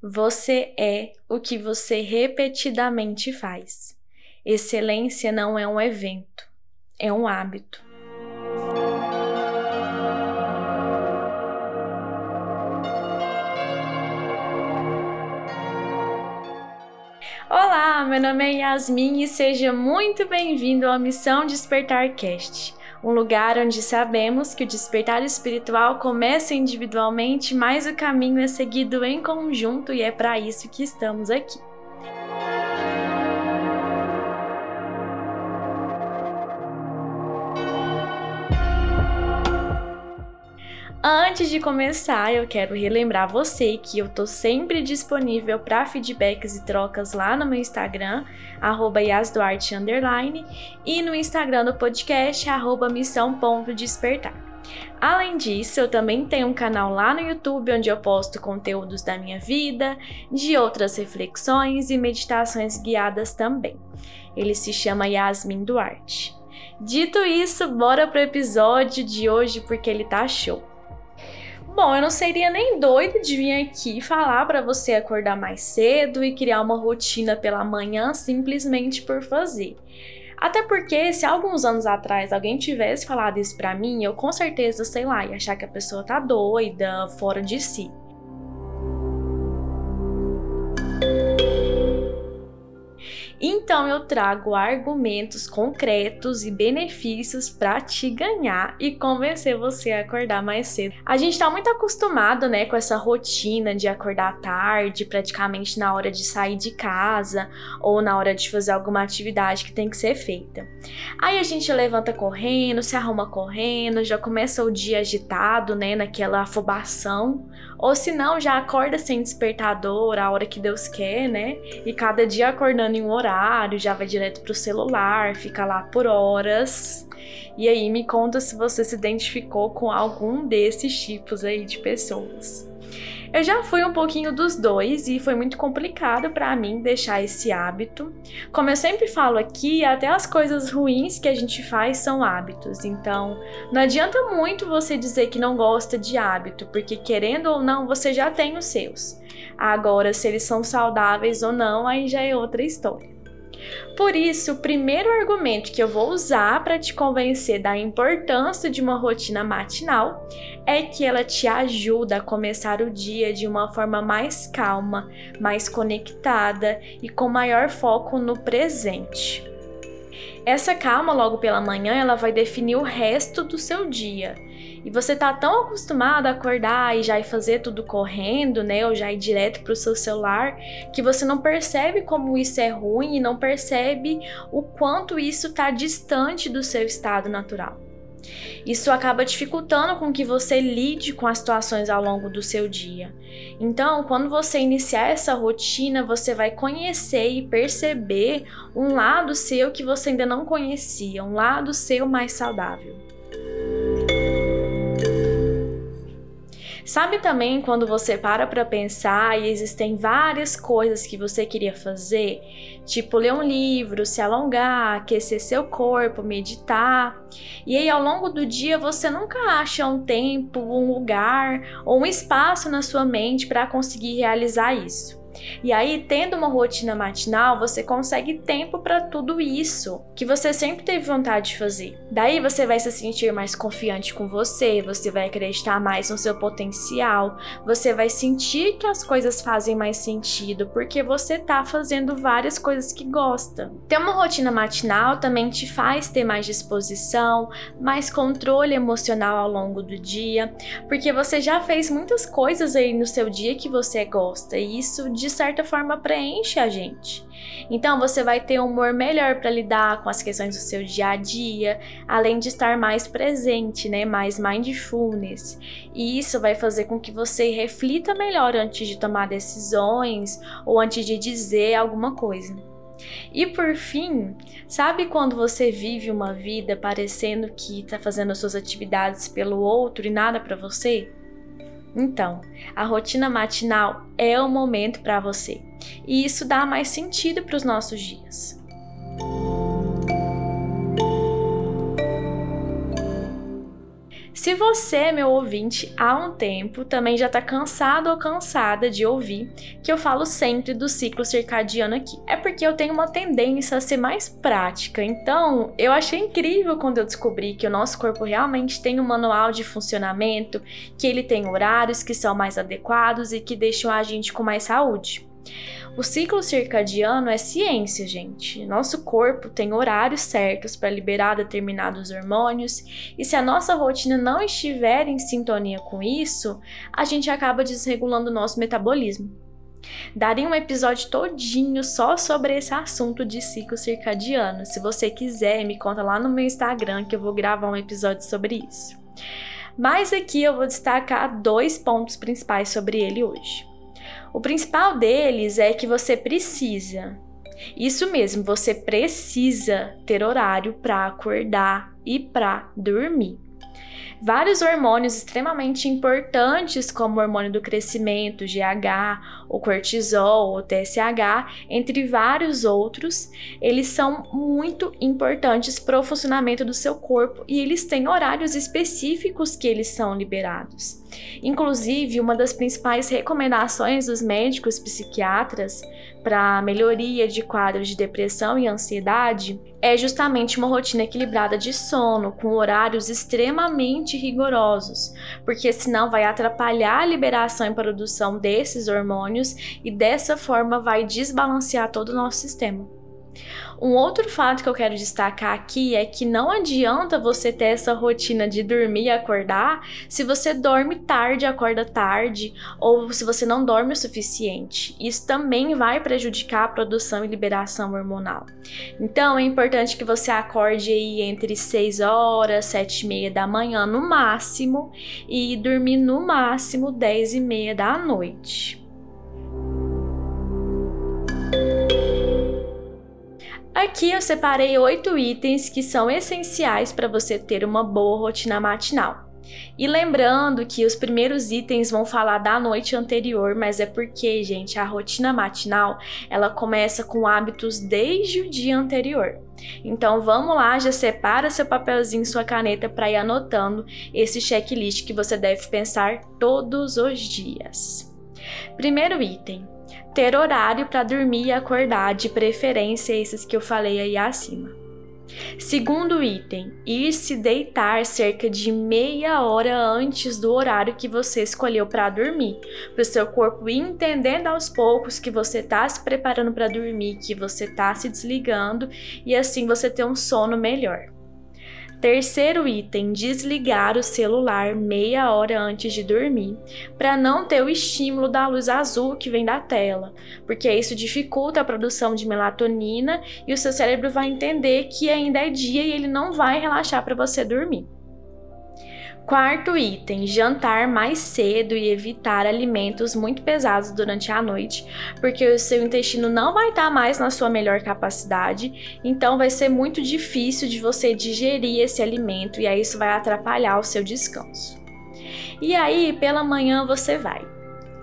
Você é o que você repetidamente faz. Excelência não é um evento, é um hábito. Olá, meu nome é Yasmin e seja muito bem-vindo à Missão Despertar Cast um lugar onde sabemos que o despertar espiritual começa individualmente, mas o caminho é seguido em conjunto e é para isso que estamos aqui. Antes de começar, eu quero relembrar você que eu tô sempre disponível para feedbacks e trocas lá no meu Instagram, @yasduarte e no Instagram do podcast @missão.despertar. Além disso, eu também tenho um canal lá no YouTube onde eu posto conteúdos da minha vida, de outras reflexões e meditações guiadas também. Ele se chama Yasmin Duarte. Dito isso, bora pro episódio de hoje porque ele tá show. Bom, eu não seria nem doida de vir aqui falar para você acordar mais cedo e criar uma rotina pela manhã simplesmente por fazer. Até porque, se alguns anos atrás alguém tivesse falado isso pra mim, eu com certeza, sei lá, ia achar que a pessoa tá doida, fora de si. Então eu trago argumentos concretos e benefícios para te ganhar e convencer você a acordar mais cedo. A gente está muito acostumado, né, com essa rotina de acordar tarde, praticamente na hora de sair de casa ou na hora de fazer alguma atividade que tem que ser feita. Aí a gente levanta correndo, se arruma correndo, já começa o dia agitado, né, naquela afobação, ou se não, já acorda sem despertador, a hora que Deus quer, né? E cada dia acordando em um horário horário, já vai direto pro celular, fica lá por horas. E aí me conta se você se identificou com algum desses tipos aí de pessoas. Eu já fui um pouquinho dos dois e foi muito complicado para mim deixar esse hábito. Como eu sempre falo aqui, até as coisas ruins que a gente faz são hábitos. Então, não adianta muito você dizer que não gosta de hábito, porque querendo ou não, você já tem os seus. Agora, se eles são saudáveis ou não, aí já é outra história. Por isso, o primeiro argumento que eu vou usar para te convencer da importância de uma rotina matinal é que ela te ajuda a começar o dia de uma forma mais calma, mais conectada e com maior foco no presente. Essa calma logo pela manhã, ela vai definir o resto do seu dia e você tá tão acostumado a acordar e já ir fazer tudo correndo, né, ou já ir direto pro seu celular, que você não percebe como isso é ruim e não percebe o quanto isso tá distante do seu estado natural. Isso acaba dificultando com que você lide com as situações ao longo do seu dia. Então, quando você iniciar essa rotina, você vai conhecer e perceber um lado seu que você ainda não conhecia, um lado seu mais saudável. Sabe também quando você para para pensar e existem várias coisas que você queria fazer, tipo ler um livro, se alongar, aquecer seu corpo, meditar. E aí ao longo do dia você nunca acha um tempo, um lugar ou um espaço na sua mente para conseguir realizar isso. E aí, tendo uma rotina matinal, você consegue tempo para tudo isso que você sempre teve vontade de fazer. Daí você vai se sentir mais confiante com você, você vai acreditar mais no seu potencial, você vai sentir que as coisas fazem mais sentido porque você tá fazendo várias coisas que gosta. Ter uma rotina matinal também te faz ter mais disposição, mais controle emocional ao longo do dia, porque você já fez muitas coisas aí no seu dia que você gosta, e isso de certa forma preenche a gente. Então você vai ter um humor melhor para lidar com as questões do seu dia a dia, além de estar mais presente, né, mais mindfulness. E isso vai fazer com que você reflita melhor antes de tomar decisões ou antes de dizer alguma coisa. E por fim, sabe quando você vive uma vida parecendo que está fazendo as suas atividades pelo outro e nada para você? Então, a rotina matinal é o momento para você e isso dá mais sentido para os nossos dias. Se você, meu ouvinte, há um tempo também já está cansado ou cansada de ouvir que eu falo sempre do ciclo circadiano aqui, é porque eu tenho uma tendência a ser mais prática. Então, eu achei incrível quando eu descobri que o nosso corpo realmente tem um manual de funcionamento, que ele tem horários que são mais adequados e que deixam a gente com mais saúde. O ciclo circadiano é ciência, gente. Nosso corpo tem horários certos para liberar determinados hormônios, e se a nossa rotina não estiver em sintonia com isso, a gente acaba desregulando o nosso metabolismo. Daria um episódio todinho só sobre esse assunto de ciclo circadiano. Se você quiser, me conta lá no meu Instagram que eu vou gravar um episódio sobre isso. Mas aqui eu vou destacar dois pontos principais sobre ele hoje. O principal deles é que você precisa. Isso mesmo, você precisa ter horário para acordar e para dormir. Vários hormônios extremamente importantes, como o hormônio do crescimento, GH, o cortisol, o TSH, entre vários outros, eles são muito importantes para o funcionamento do seu corpo e eles têm horários específicos que eles são liberados. Inclusive, uma das principais recomendações dos médicos psiquiatras para melhoria de quadros de depressão e ansiedade é justamente uma rotina equilibrada de sono, com horários extremamente rigorosos, porque senão vai atrapalhar a liberação e produção desses hormônios e dessa forma vai desbalancear todo o nosso sistema. Um outro fato que eu quero destacar aqui é que não adianta você ter essa rotina de dormir e acordar se você dorme tarde, acorda tarde, ou se você não dorme o suficiente. Isso também vai prejudicar a produção e liberação hormonal. Então é importante que você acorde aí entre 6 horas, 7 e meia da manhã no máximo e dormir no máximo 10 e meia da noite. Aqui eu separei oito itens que são essenciais para você ter uma boa rotina matinal. E lembrando que os primeiros itens vão falar da noite anterior, mas é porque, gente, a rotina matinal, ela começa com hábitos desde o dia anterior. Então vamos lá, já separa seu papelzinho, sua caneta para ir anotando esse checklist que você deve pensar todos os dias. Primeiro item: ter horário para dormir e acordar, de preferência esses que eu falei aí acima. Segundo item, ir se deitar cerca de meia hora antes do horário que você escolheu para dormir, para o seu corpo ir entendendo aos poucos que você está se preparando para dormir, que você está se desligando e assim você ter um sono melhor. Terceiro item: desligar o celular meia hora antes de dormir, para não ter o estímulo da luz azul que vem da tela, porque isso dificulta a produção de melatonina e o seu cérebro vai entender que ainda é dia e ele não vai relaxar para você dormir. Quarto item: jantar mais cedo e evitar alimentos muito pesados durante a noite, porque o seu intestino não vai estar mais na sua melhor capacidade, então vai ser muito difícil de você digerir esse alimento e aí isso vai atrapalhar o seu descanso. E aí, pela manhã você vai.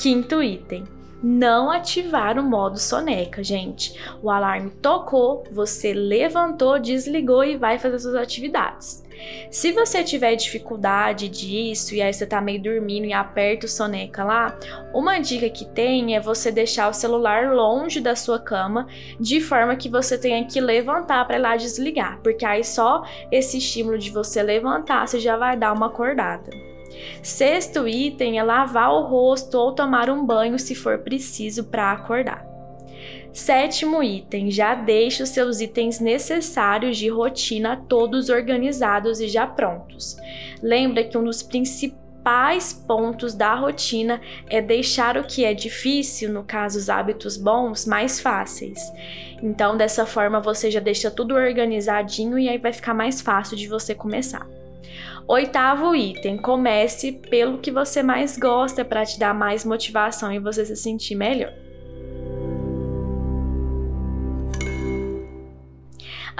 Quinto item: não ativar o modo soneca, gente. O alarme tocou, você levantou, desligou e vai fazer suas atividades. Se você tiver dificuldade disso e aí você tá meio dormindo e aperta o soneca lá, uma dica que tem é você deixar o celular longe da sua cama, de forma que você tenha que levantar para lá desligar, porque aí só esse estímulo de você levantar você já vai dar uma acordada. Sexto item é lavar o rosto ou tomar um banho se for preciso para acordar. Sétimo item, já deixe os seus itens necessários de rotina todos organizados e já prontos. Lembra que um dos principais pontos da rotina é deixar o que é difícil, no caso os hábitos bons, mais fáceis. Então, dessa forma, você já deixa tudo organizadinho e aí vai ficar mais fácil de você começar. Oitavo item, comece pelo que você mais gosta para te dar mais motivação e você se sentir melhor.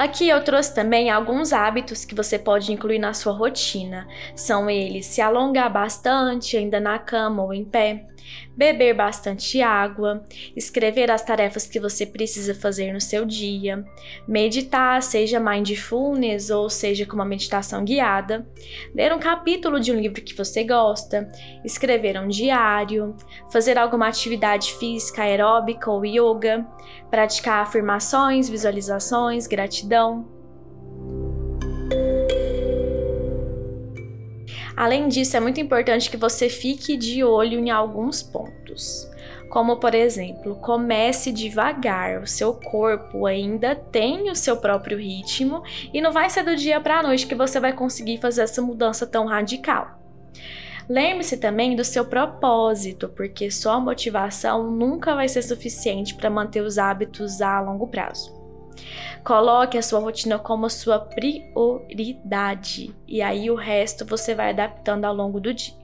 Aqui eu trouxe também alguns hábitos que você pode incluir na sua rotina. São eles se alongar bastante, ainda na cama ou em pé, beber bastante água, escrever as tarefas que você precisa fazer no seu dia, meditar, seja mindfulness ou seja com uma meditação guiada, ler um capítulo de um livro que você gosta, escrever um diário, fazer alguma atividade física aeróbica ou yoga, praticar afirmações, visualizações, gratidão. Além disso, é muito importante que você fique de olho em alguns pontos. Como, por exemplo, comece devagar, o seu corpo ainda tem o seu próprio ritmo e não vai ser do dia para a noite que você vai conseguir fazer essa mudança tão radical. Lembre-se também do seu propósito, porque só motivação nunca vai ser suficiente para manter os hábitos a longo prazo. Coloque a sua rotina como sua prioridade e aí o resto você vai adaptando ao longo do dia.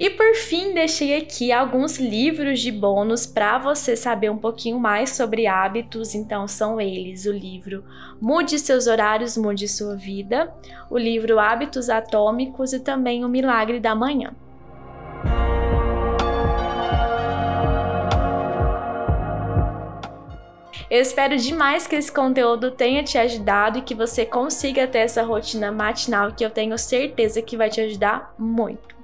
E por fim, deixei aqui alguns livros de bônus para você saber um pouquinho mais sobre hábitos. Então, são eles: o livro Mude Seus Horários, Mude Sua Vida, o livro Hábitos Atômicos e também O Milagre da Manhã. Eu espero demais que esse conteúdo tenha te ajudado e que você consiga ter essa rotina matinal que eu tenho certeza que vai te ajudar muito.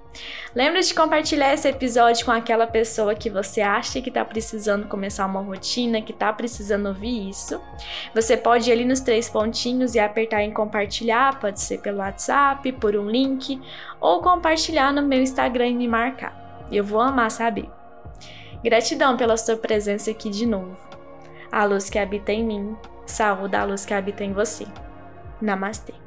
Lembra de compartilhar esse episódio com aquela pessoa que você acha que está precisando começar uma rotina, que está precisando ouvir isso. Você pode ir ali nos três pontinhos e apertar em compartilhar, pode ser pelo WhatsApp, por um link, ou compartilhar no meu Instagram e me marcar. Eu vou amar saber. Gratidão pela sua presença aqui de novo a luz que habita em mim, saúde a luz que habita em você. Namastê.